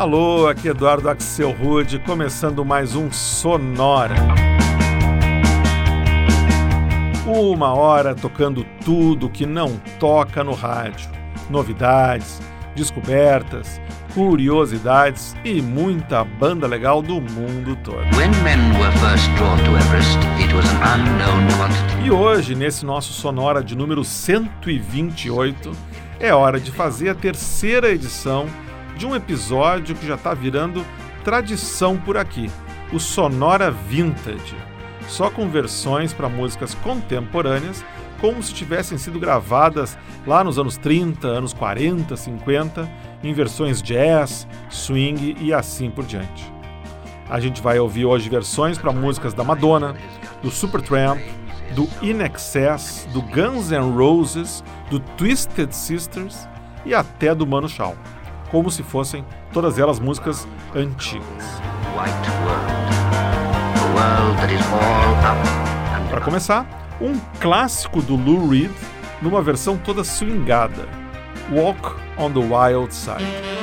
Alô, aqui Eduardo Axel Rude, começando mais um Sonora. Uma hora tocando tudo que não toca no rádio. Novidades, descobertas, curiosidades e muita banda legal do mundo todo. Everest, e hoje, nesse nosso Sonora de número 128, é hora de fazer a terceira edição de um episódio que já está virando tradição por aqui, o Sonora Vintage, só com versões para músicas contemporâneas, como se tivessem sido gravadas lá nos anos 30, anos 40, 50, em versões jazz, swing e assim por diante. A gente vai ouvir hoje versões para músicas da Madonna, do Supertramp, do In Excess, do Guns N' Roses, do Twisted Sisters e até do Mano Chao como se fossem todas elas músicas antigas. Para começar, um clássico do Lou Reed numa versão toda swingada, Walk on the Wild Side.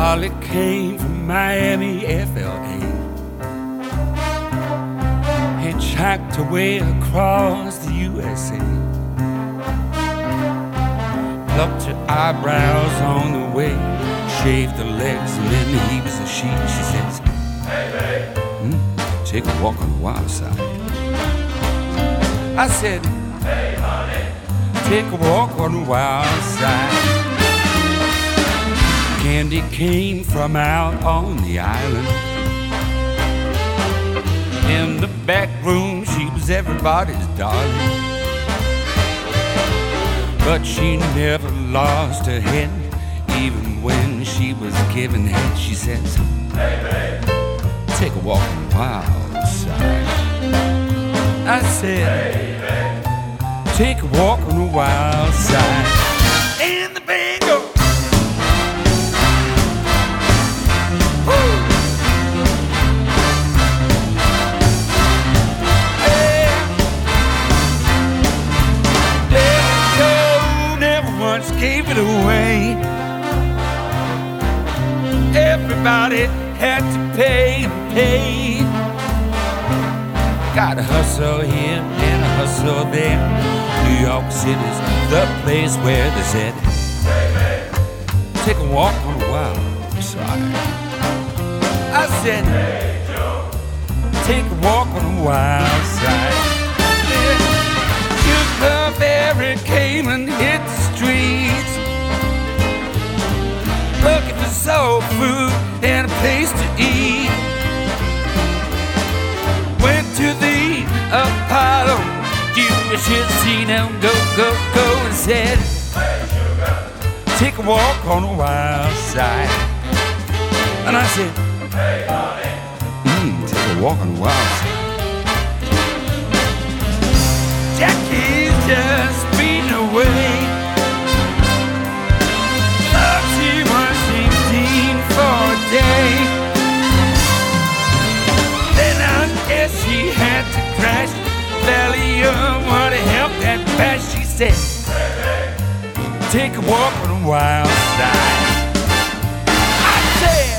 Holly came from Miami, FLA. Hitchhiked away across the USA. Plucked her eyebrows on the way. Shaved her legs and then the heaps of sheep. She says, Hey, hey. Hmm, take a walk on the wild side. I said, Hey, honey. Take a walk on the wild side. Candy came from out on the island. In the back room, she was everybody's darling. But she never lost her head, even when she was giving head. She says, Hey, babe, take a walk on the wild side. I said, Hey, babe, take a walk on the wild side. Everybody had to pay and pay. Got to hustle here and hustle there. New York City's the place where they said, hey, take a walk on the wild side. I said, hey, Joe. take a walk on the wild side. Yeah. The barricade and hit the streets looking for soul food place to eat. Went to the Apollo, you should see them go, go, go, and said, Hey, sugar, take a walk on the wild side. And I said, Hey, honey, mm, take a walk on the wild side. Jackie's just been away. To crash. Valley of what help that bash. She said, Take a walk on the wild side. I said,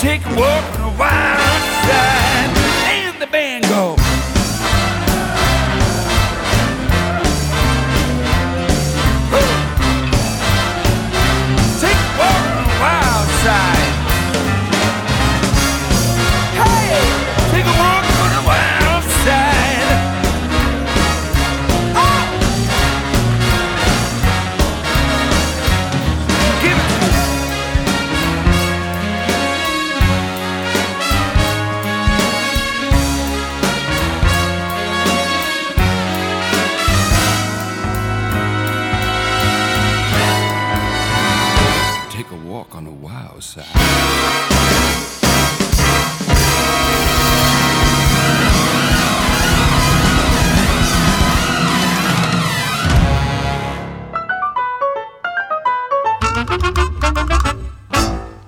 Take a walk on the wild side.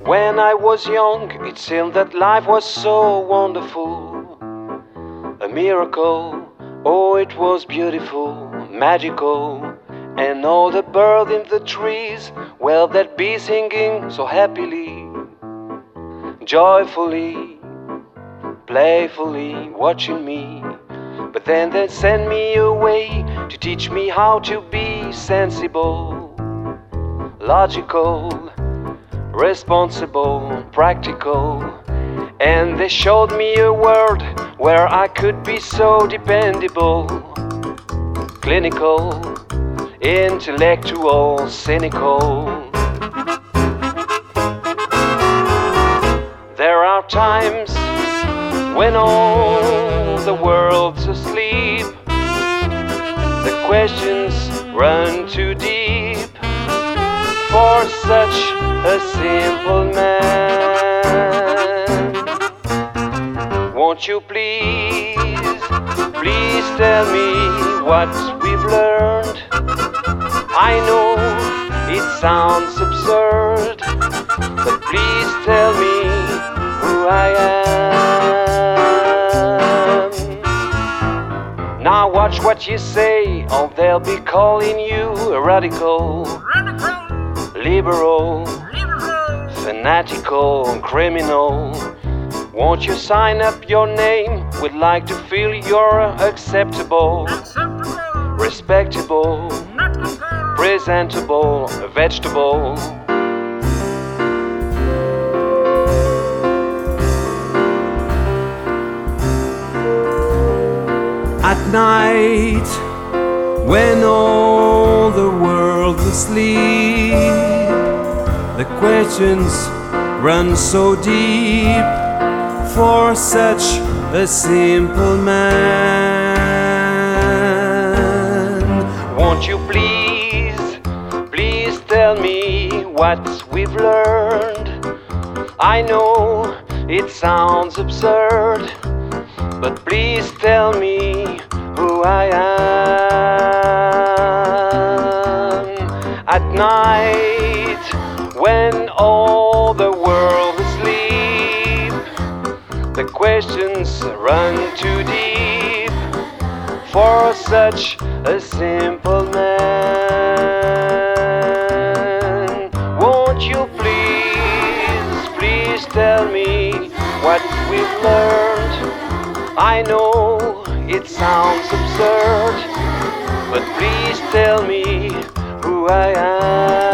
When I was young, it seemed that life was so wonderful. A miracle, oh, it was beautiful, magical. And all the birds in the trees, well, they'd be singing so happily, joyfully, playfully, watching me. But then they send me away to teach me how to be sensible, logical, responsible, practical. And they showed me a world where I could be so dependable, clinical, intellectual, cynical. There are times when all the world's asleep, the questions run too deep for such a simple man. Won't you please, please tell me what we've learned? I know it sounds absurd, but please tell me who I am. Now watch what you say, or they'll be calling you a radical, liberal, fanatical, criminal. Won't you sign up your name? We'd like to feel you're acceptable, respectable, presentable, vegetable. At night, when all the world's asleep, the questions run so deep for such a simple man. Won't you please, please tell me what we've learned? I know it sounds absurd, but please tell me who I am. At night, when all the world is asleep, the questions run too deep for such a simple man. Won't you please, please tell me what we've learned? I know it sounds absurd, but please tell me who I am.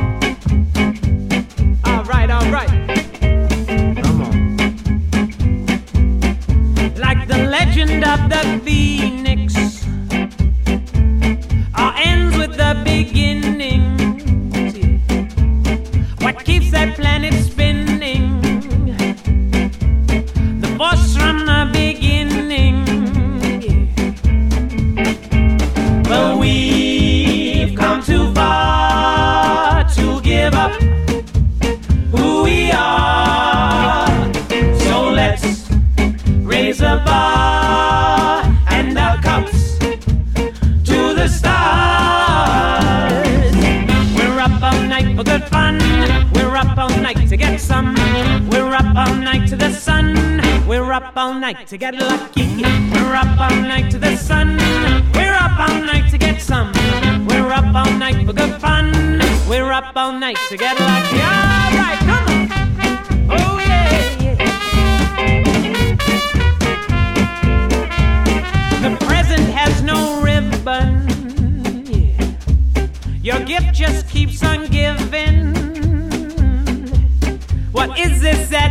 To get lucky. We're up all night to the sun. We're up all night to get some. We're up all night for good fun. We're up all night to get lucky. All right, come on. Oh yeah. The present has no ribbon. Your gift just keeps on giving. What is this that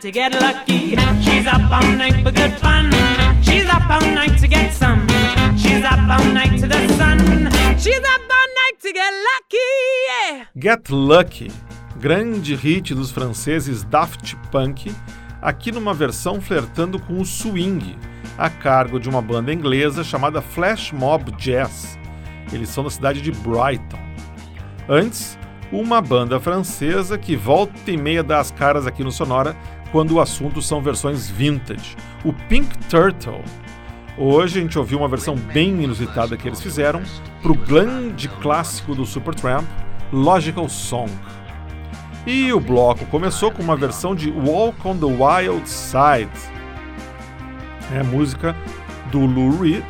To get lucky. She's up all night for good fun. She's up all night to get some. She's up all night to the sun. She's up all night to get lucky. Yeah. Get Lucky, grande hit dos franceses Daft Punk, aqui numa versão flertando com o swing, a cargo de uma banda inglesa chamada Flash Mob Jazz. Eles são da cidade de Brighton. Antes, uma banda francesa que volta e meia dá as caras aqui no Sonora quando o assunto são versões vintage, o Pink Turtle. Hoje a gente ouviu uma versão bem inusitada que eles fizeram para o grande clássico do Supertramp, Logical Song. E o bloco começou com uma versão de Walk on the Wild Side, é música do Lou Reed,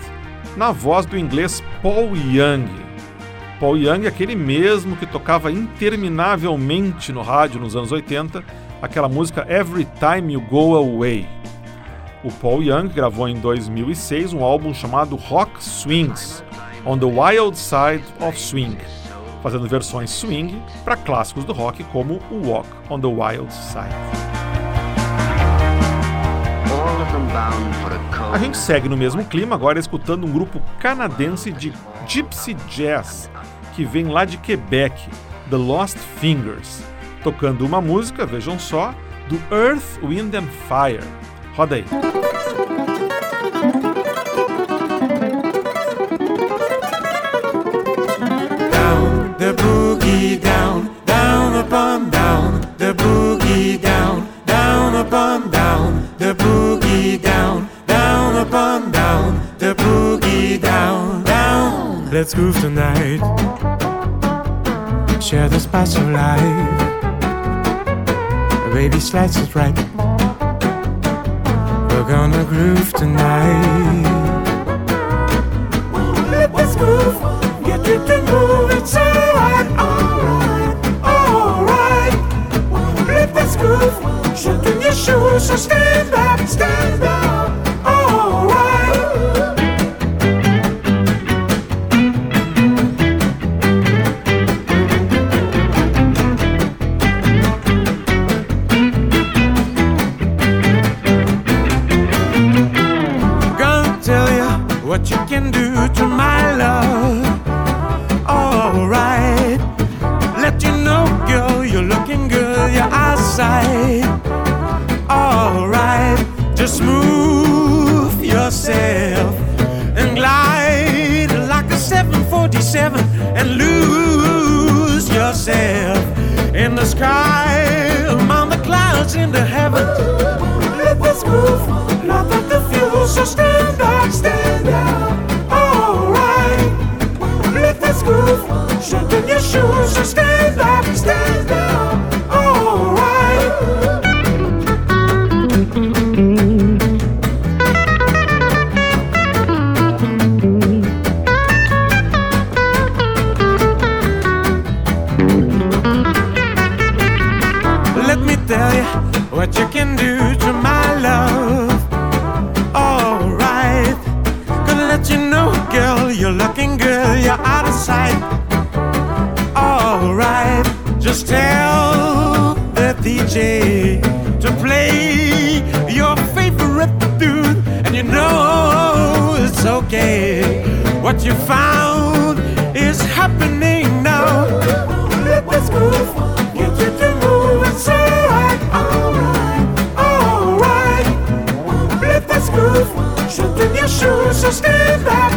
na voz do inglês Paul Young. Paul Young é aquele mesmo que tocava interminavelmente no rádio nos anos 80, aquela música Every Time You Go Away. O Paul Young gravou em 2006 um álbum chamado Rock Swings, On the Wild Side of Swing, fazendo versões swing para clássicos do rock como o Walk on the Wild Side. A gente segue no mesmo clima agora escutando um grupo canadense de Gypsy Jazz que vem lá de Quebec, The Lost Fingers, tocando uma música, vejam só, do Earth, Wind and Fire. Roda aí. down, the boogie down, down upon down, the boogie down, down upon down, the boogie down, down upon down, the boogie down, down. Let's groove tonight. Share the spice of. Baby, slice it right. We're gonna groove tonight. Let this groove get it to move. It's alright, alright, alright. Let this groove shoot in your shoes. So stand up, stand up. sky, among the clouds in the heavens. Let this move, not that the future. So stand up, stand up, alright. Let this groove, in your shoes. So stand up. understand that.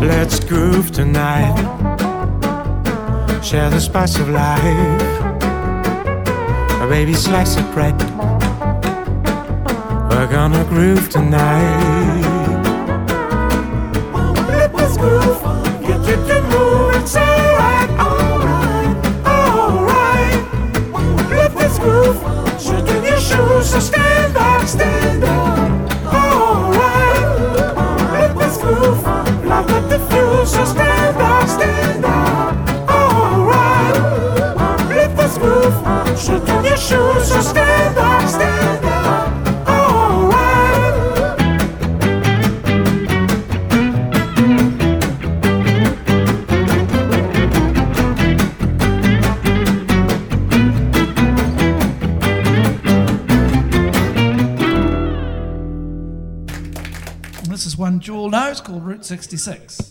Let's groove tonight. Share the spice of life. A baby slice of bread. We're gonna groove tonight. Let us groove. Get you to move. It's alright, alright, alright. Let us groove. Your shoes. So stand up, stand up. 66.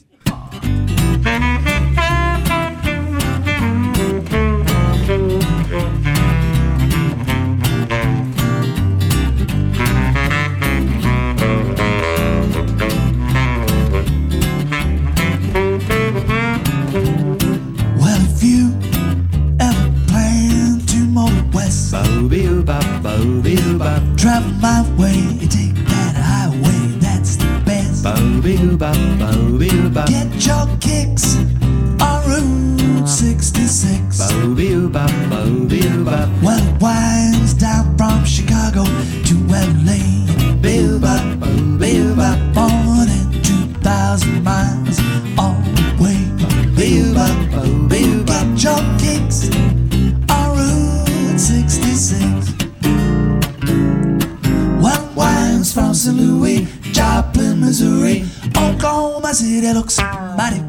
city that looks mighty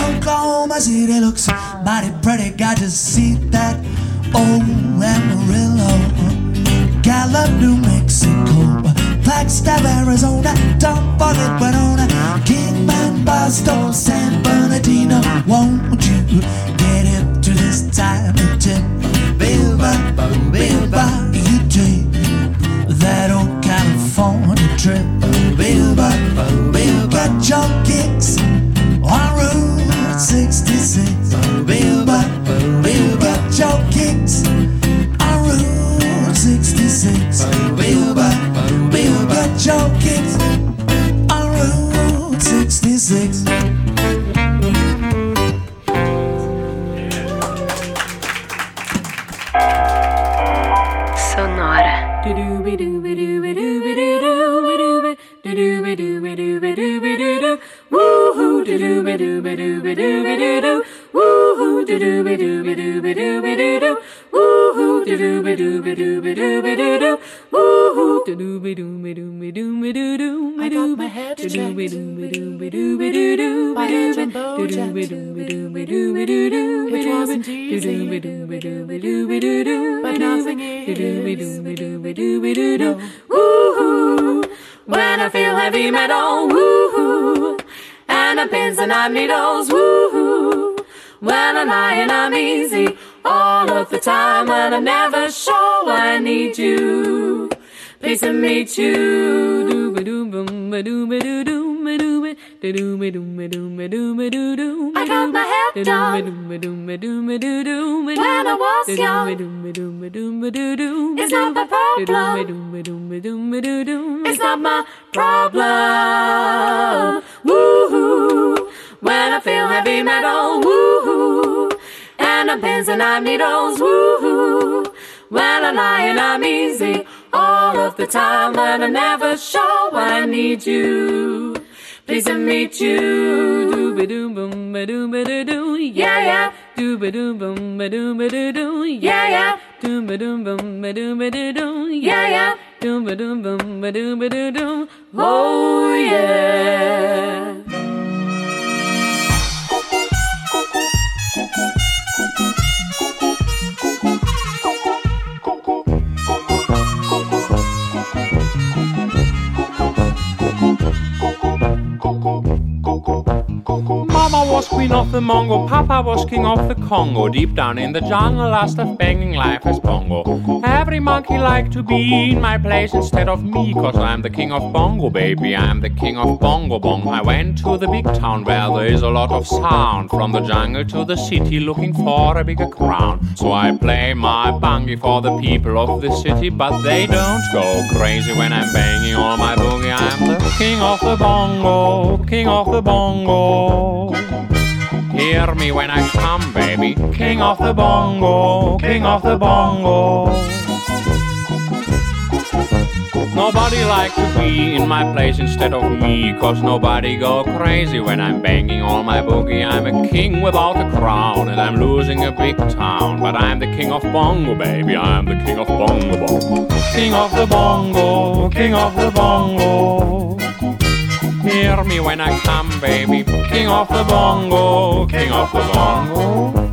Oklahoma City looks mighty pretty. Got to see that old Amarillo, Gallup, New Mexico, Flagstaff, Arizona, don't forget Winona, Kingman, Barstow, San Bernardino. Won't you get up to this time and tip? Bilba, Bilba, you take that old California trip. Bilba, Bilba, get your kicks. 66. Boom, boom, boom, boom, your kicks. Never sure I need you. Please to meet you. I got my head done when I was young. It's not my problem. It's not my problem. Woohoo! When I feel heavy metal, woohoo! And I'm pins and I'm needles, woohoo! When I'm lying, I'm easy all of the time when I'm never sure I need you. Please to meet you. Doo-ba-doom, boom, ba-doom, ba-doo-doo. Yeah, yeah. Doo-ba-doom, boom, ba-doom, ba-doo-doo. Yeah, yeah. Doo-ba-doom, boom, ba-doom, ba-doo-doo. Yeah, yeah. Doo-ba-doom, boom, ba-doom, ba-doo-doo. Oh, yeah. Was queen of the Mongo, Papa was king of the Congo. Deep down in the jungle, last of banging life as bongo. Every monkey like to be in my place instead of me, cause I'm the king of bongo, baby. I'm the king of bongo bong. I went to the big town where there is a lot of sound. From the jungle to the city, looking for a bigger crown. So I play my bungie for the people of the city, but they don't go crazy when I'm banging on my boogie. I'm the king of the bongo, king of the bongo. Hear me when I come, baby. King of the bongo, king of the bongo. Nobody like to be in my place instead of me, cause nobody go crazy when I'm banging all my boogie. I'm a king without a crown, and I'm losing a big town. But I'm the king of bongo, baby. I'm the king of bongo. King of the bongo, king of the bongo. Hear me when I come, baby. King of the bongo, king of the bongo.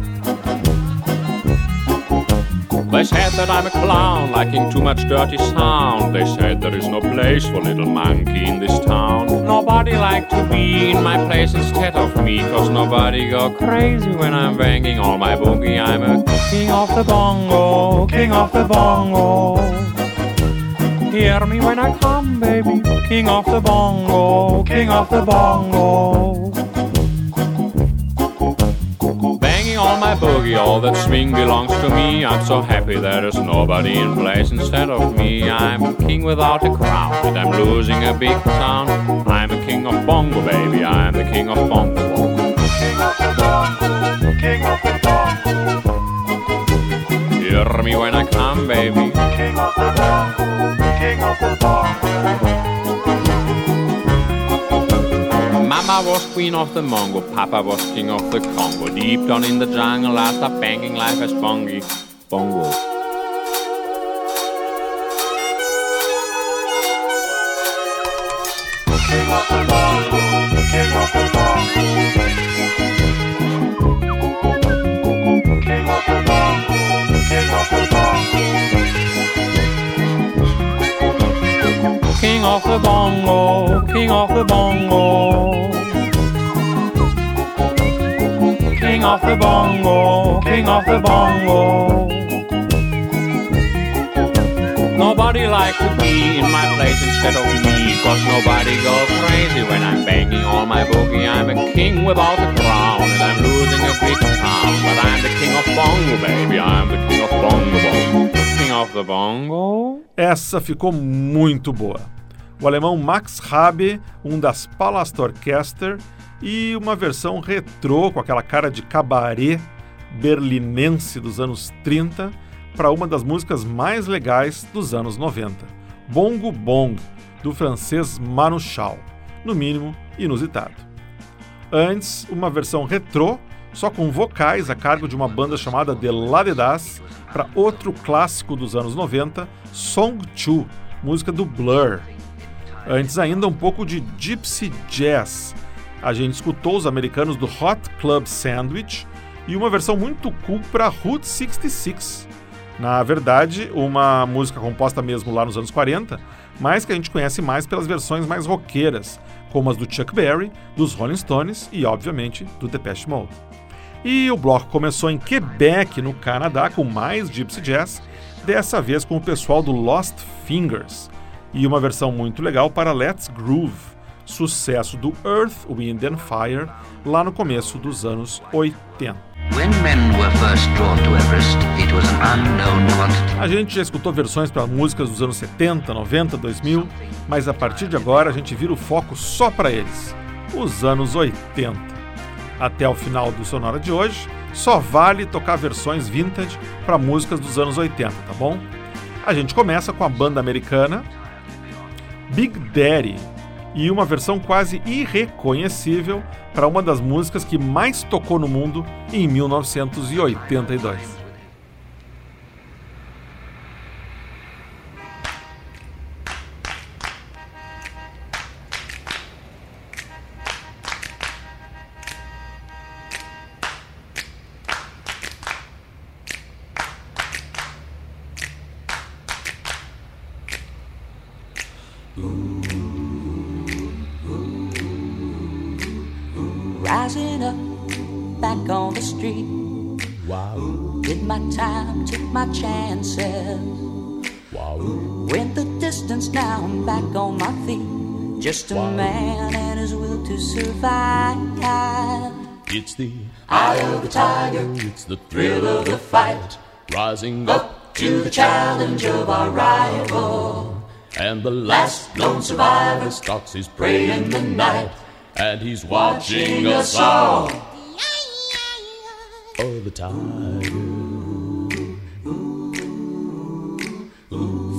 They said that I'm a clown, liking too much dirty sound. They said there is no place for little monkey in this town. Nobody like to be in my place instead of me, cause nobody go crazy when I'm banging all my boogie. I'm a king of the bongo, king of the bongo. Hear me when I come, baby. King of the bongo, king of the bongo. Banging all my boogie, all that swing belongs to me. I'm so happy that there's nobody in place instead of me. I'm a king without a crown, and I'm losing a big town. I'm a king of bongo, baby. I'm the king of bongo. King of the bongo, king of the bongo. Hear me when I come, baby. King of the bongo, king of the bongo. Mama was queen of the Mongo, Papa was king of the Congo. Deep down in the jungle, I start banging life as bongi. Bongo. King of the bongo, king of the bongo. Of the bongo, king of the bongo. King of the bongo, king of the bongo. Nobody like to be in my place instead of me, cause nobody go crazy when I'm banging all my boogie. I'm a king without a crown, and I'm losing a big town. But I'm the king of bongo, baby. I'm the king of bongo. King of the bongo. Essa ficou muito boa. O alemão Max Rabe, um das Palast Orchester, e uma versão retrô com aquela cara de cabaré berlinense dos anos 30 para uma das músicas mais legais dos anos 90, Bongo Bong, do francês Manu Chao, no mínimo inusitado. Antes, uma versão retrô, só com vocais a cargo de uma banda chamada The Ladedas, para outro clássico dos anos 90, Song 2, música do Blur. Antes ainda um pouco de Gypsy Jazz. A gente escutou os americanos do Hot Club Sandwich e uma versão muito cool para Route 66. Na verdade, uma música composta mesmo lá nos anos 40, mas que a gente conhece mais pelas versões mais roqueiras, como as do Chuck Berry, dos Rolling Stones e, obviamente, do Depeche Mode. E o bloco começou em Quebec, no Canadá, com mais Gypsy Jazz, dessa vez com o pessoal do Lost Fingers, e uma versão muito legal para Let's Groove, sucesso do Earth, Wind and Fire, lá no começo dos anos 80. When men were first drawn to Everest. A gente já escutou versões para músicas dos anos 70, 90, 2000, mas a partir de agora a gente vira o foco só para eles, os anos 80. Até o final do Sonora de hoje, só vale tocar versões vintage para músicas dos anos 80, tá bom? A gente começa com a banda americana Big Daddy e uma versão quase irreconhecível para uma das músicas que mais tocou no mundo em 1982. The Eye of the tiger, it's the thrill of the fight. rising up To the challenge of our rival. and the last Lone survivor stalks his prey in the night. and he's watching us us all. Oh, the tiger.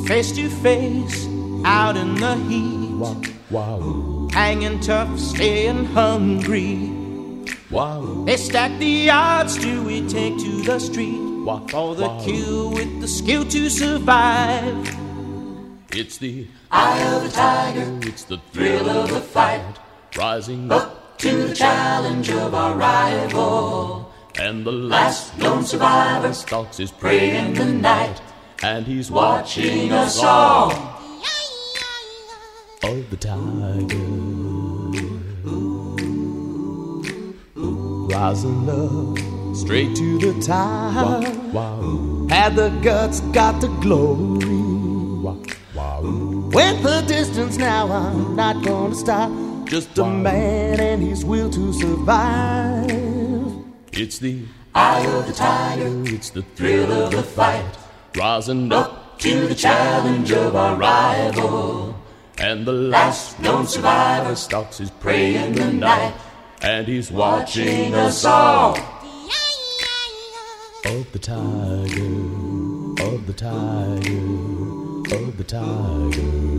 face to face, out in the heat. Wow, wow, Hanging tough, staying hungry. Wow, They stack the odds, do we take to the street? wow, For the wow. kill with the skill to survive. It's the Eye of the tiger, it's the thrill of the fight. rising up To the challenge of our rival. and the last lone survivor stalks his prey prey in the night. and he's Watching us all. Of the tiger. Rising up straight to the top. Wow, Had the guts, got the glory. wow, wow. Went the distance, now I'm not gonna stop. Just a man and his will to survive. It's the Eye of the tiger, it's the thrill of the fight. rising up To the challenge of our rival. and the last Last lone survivor stalks his prey in the night. And he's Watching watching us all. of the tiger, of the tiger, of the tiger.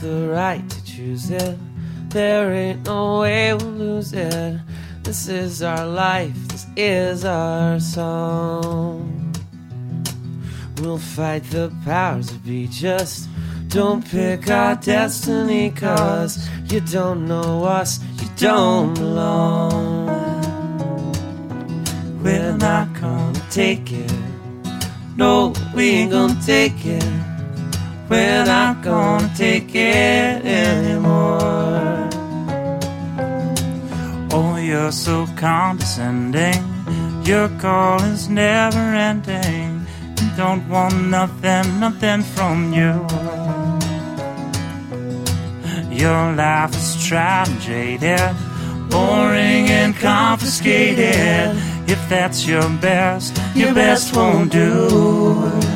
The right to choose it. There ain't no way we'll lose it. This is our life, this is our song. We'll fight the powers that be. Just don't pick our destiny, cause you don't know us, you don't belong. We're not gonna take it. No, we ain't gonna take it. We're not gonna take it anymore. Oh, you're so condescending. Your call is never ending. Don't want nothing, nothing from you. Your life is and boring and confiscated. If that's your best, your best won't do.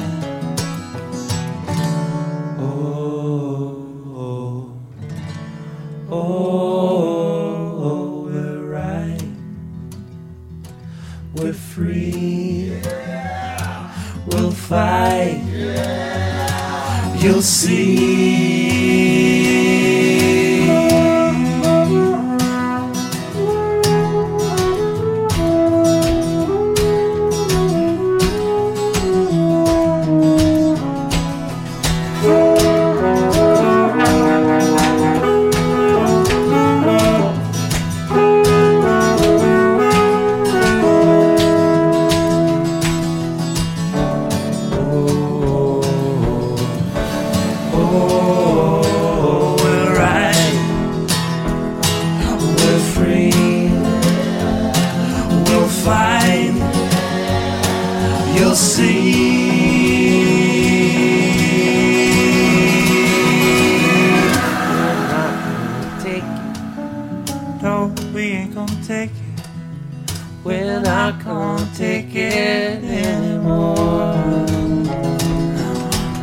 Ain't gonna take it. We're not gonna take it anymore.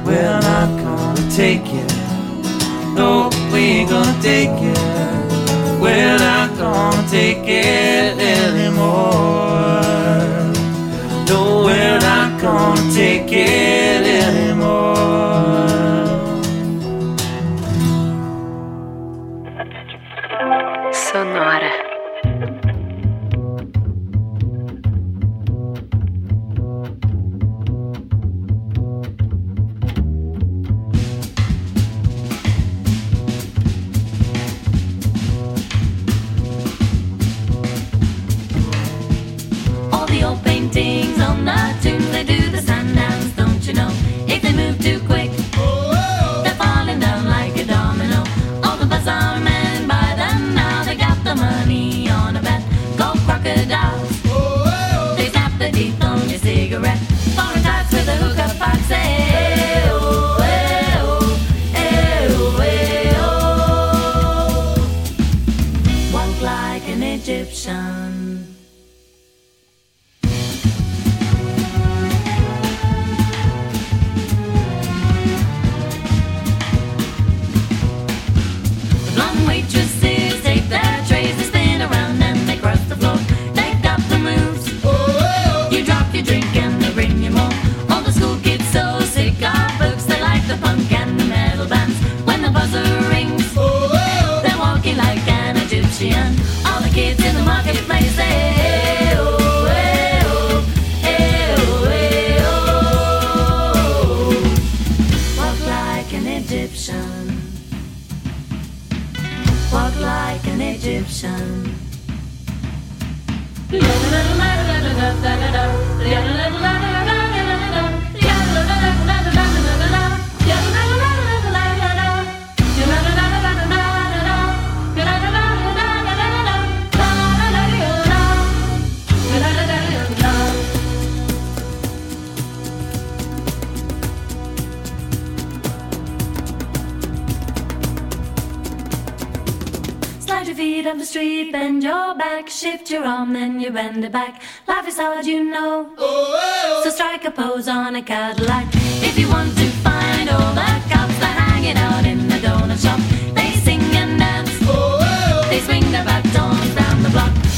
We're not gonna take it. No, we ain't gonna take it. We're not gonna take it anymore. No, we're not gonna take it anymore. Sonora. The don't you know? If they move too quick, the feet up the street, bend your back, shift your arm, then you bend it back. Life is hard, you know. Oh, oh. So strike a pose on a Cadillac. If you want to find all the cops that are hanging out in the donut shop, they sing and dance. Oh, they swing their batons down the block.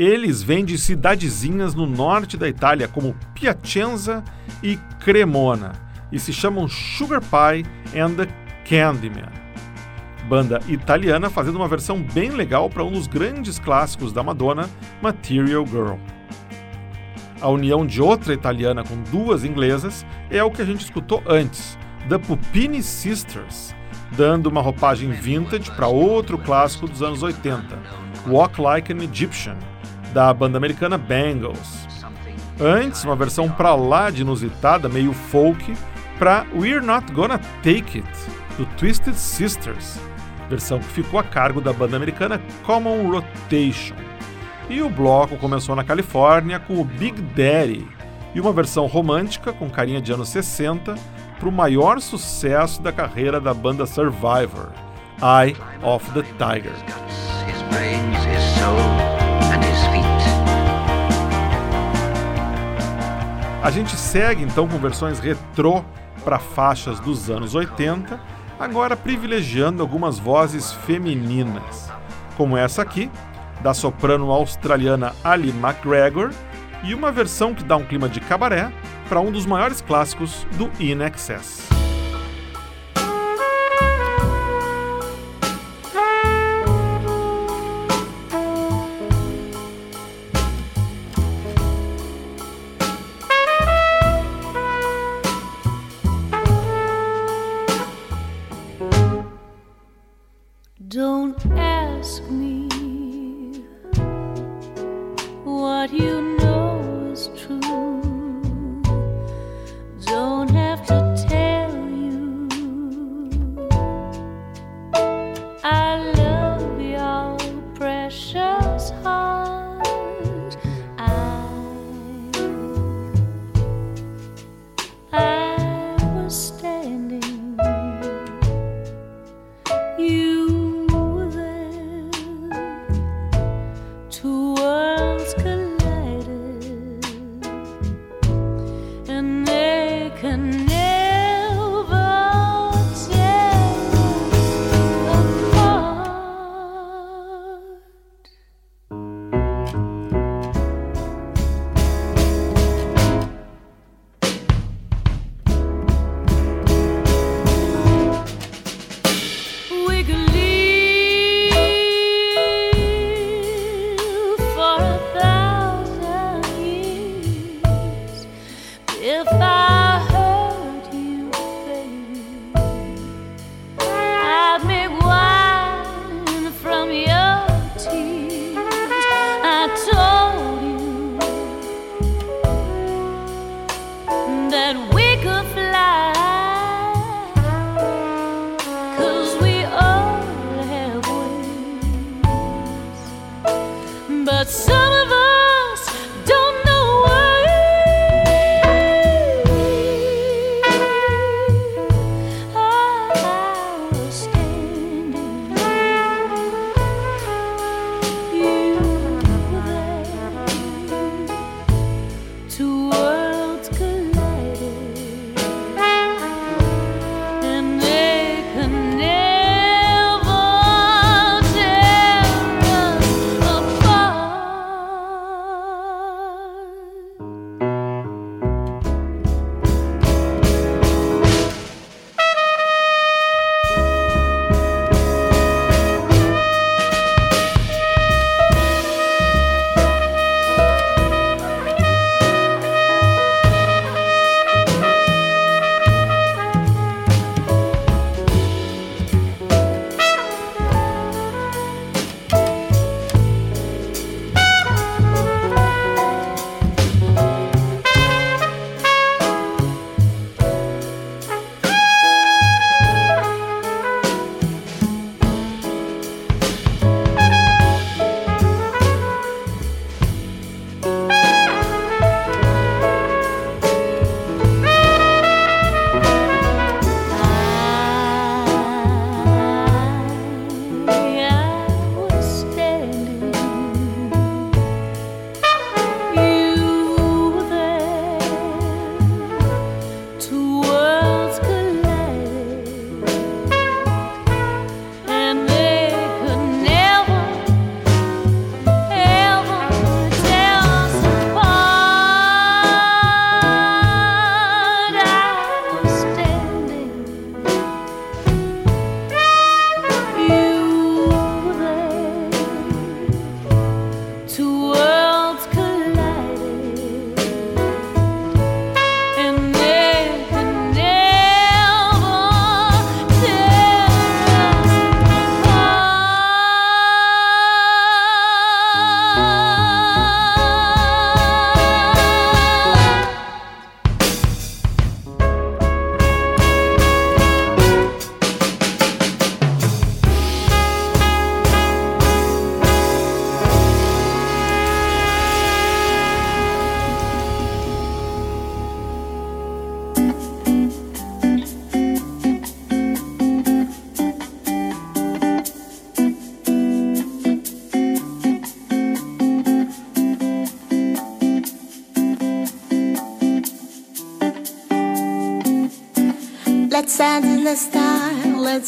Eles vêm de cidadezinhas no norte da Itália, como Piacenza e Cremona, e se chamam Sugar Pie and the Candyman. Banda italiana fazendo uma versão bem legal para um dos grandes clássicos da Madonna, Material Girl. A união de outra italiana com duas inglesas é o que a gente escutou antes, The Pupini Sisters, dando uma roupagem vintage para outro clássico dos anos 80, Walk Like an Egyptian, da banda americana Bangles. Antes, uma versão pra lá de inusitada, meio folk, para We're Not Gonna Take It, do Twisted Sisters, versão que ficou a cargo da banda americana Common Rotation. E o bloco começou na Califórnia com o Big Daddy e uma versão romântica com carinha de anos 60 para o maior sucesso da carreira da banda Survivor, Eye of the Tiger. A gente segue então com versões retrô para faixas dos anos 80, agora privilegiando algumas vozes femininas, como essa aqui, da soprano australiana Ali McGregor, e uma versão que dá um clima de cabaré para um dos maiores clássicos do In Excess.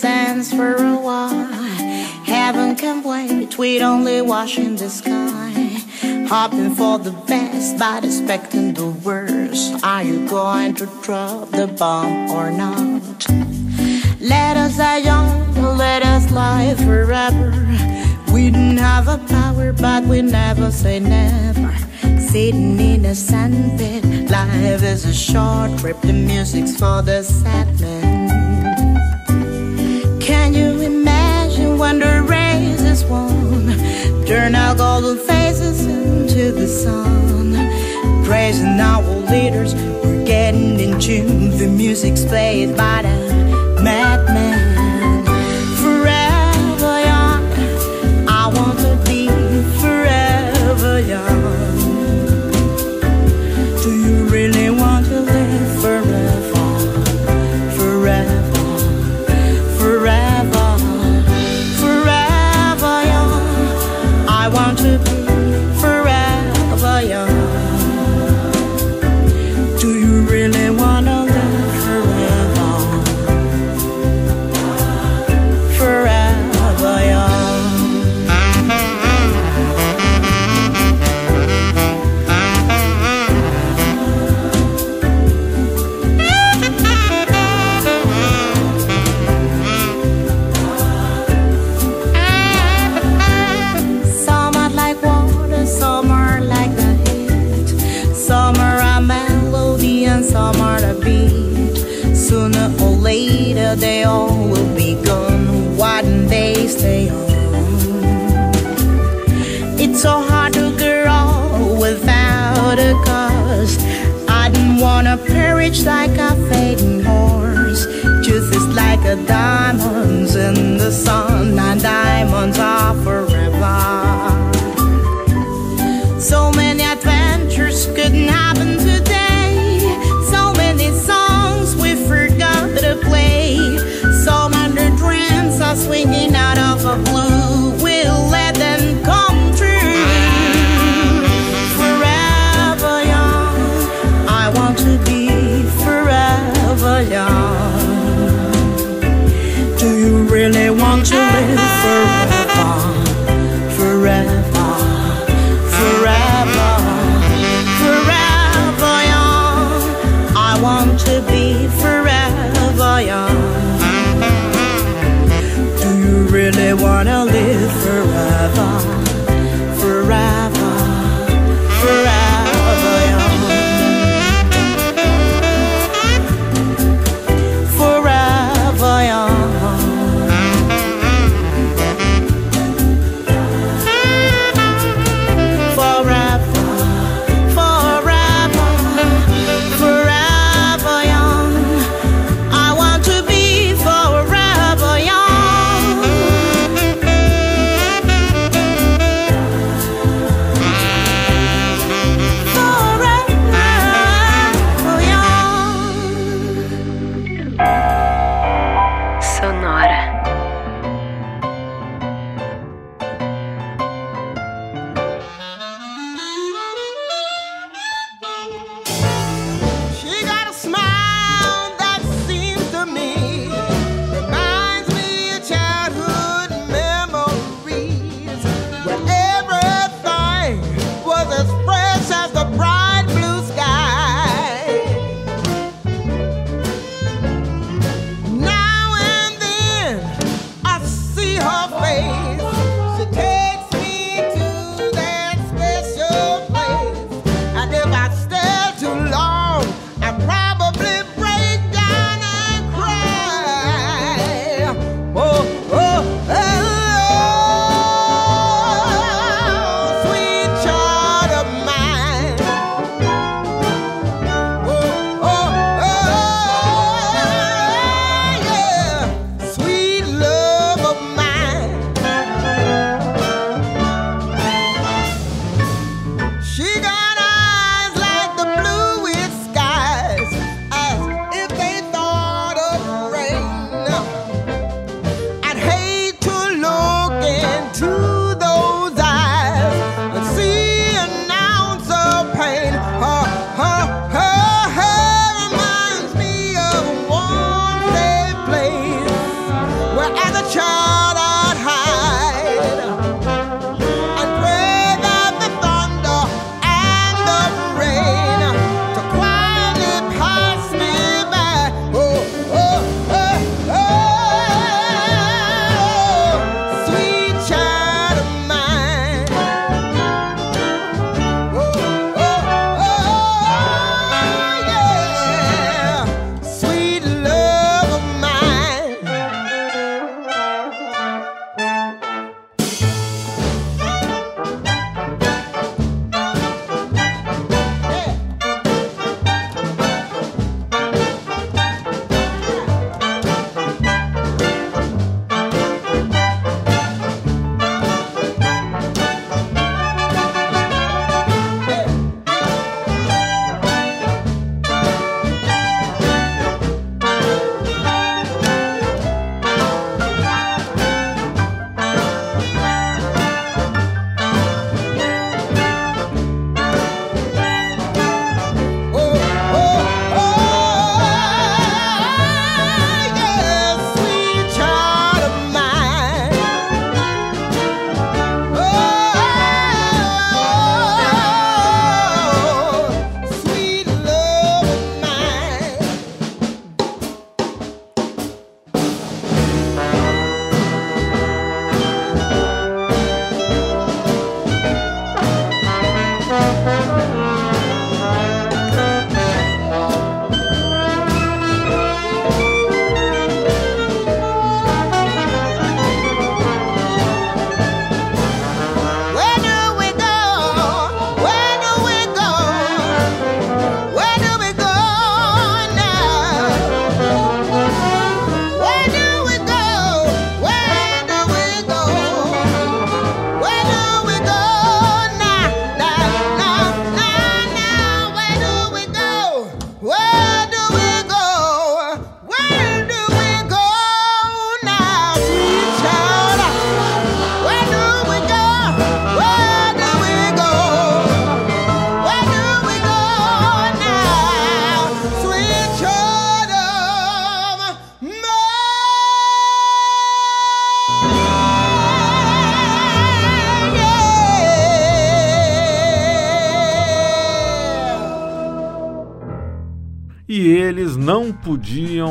Style, for a while. Heaven can wait, we'd only watching the sky. Hoping for the best, but expecting the worst. Are you going to drop the bomb or not? Let us die young, let us live forever. We don't have a power, but we never say never. Sitting in a sandpit, life is a short trip. The music's for the sad race is won? Turn our golden faces into the sun. Praising our leaders, we're getting in tune. The music's played by the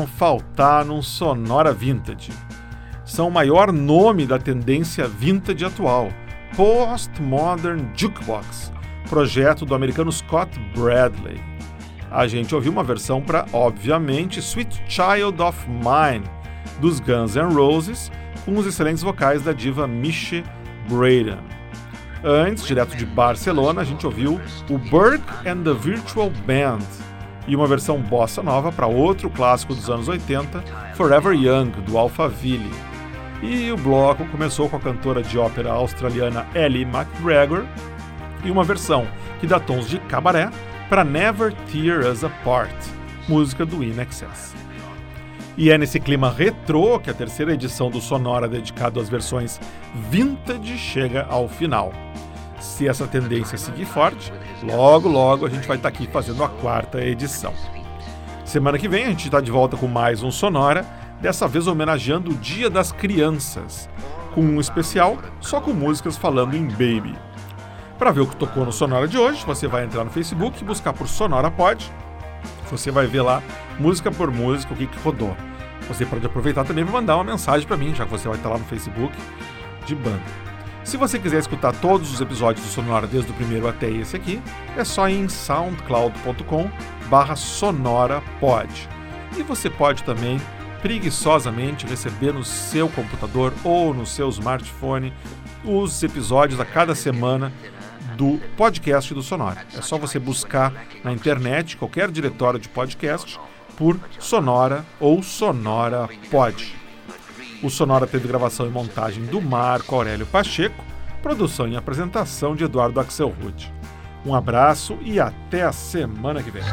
podiam faltar num Sonora Vintage. São o maior nome da tendência vintage atual, Postmodern Jukebox, projeto do americano Scott Bradley. A gente ouviu uma versão para, obviamente, Sweet Child of Mine, dos Guns N' Roses, com os excelentes vocais da diva Miche Braden. Antes, direto de Barcelona, a gente ouviu o Burke and the Virtual Band e uma versão bossa nova para outro clássico dos anos 80, Forever Young, do Alphaville. E o bloco começou com a cantora de ópera australiana Ellie McGregor e uma versão que dá tons de cabaré para Never Tear Us Apart, música do In Excess. E é nesse clima retrô que a terceira edição do Sonora dedicado às versões vintage chega ao final. Se essa tendência seguir forte, logo logo a gente vai estar aqui fazendo a quarta edição. Semana que vem a gente está de volta com mais um Sonora, dessa vez homenageando o Dia das Crianças, com um especial só com músicas falando em Baby. Para ver o que tocou no Sonora de hoje, você vai entrar no Facebook e buscar por Sonora Pod. Você vai ver lá, música por música, o que, que rodou. Você pode aproveitar também para mandar uma mensagem para mim, já que você vai estar lá no Facebook, de banda. Se você quiser escutar todos os episódios do Sonora desde o primeiro até esse aqui, é só ir em soundcloud.com barra sonorapod. E você pode também preguiçosamente receber no seu computador ou no seu smartphone os episódios a cada semana do podcast do Sonora. É só você buscar na internet, qualquer diretório de podcast, por Sonora ou Sonora Pod. O Sonora teve gravação e montagem do Marco Aurélio Pacheco, produção e apresentação de Eduardo Axelrod. Um abraço e até a semana que vem.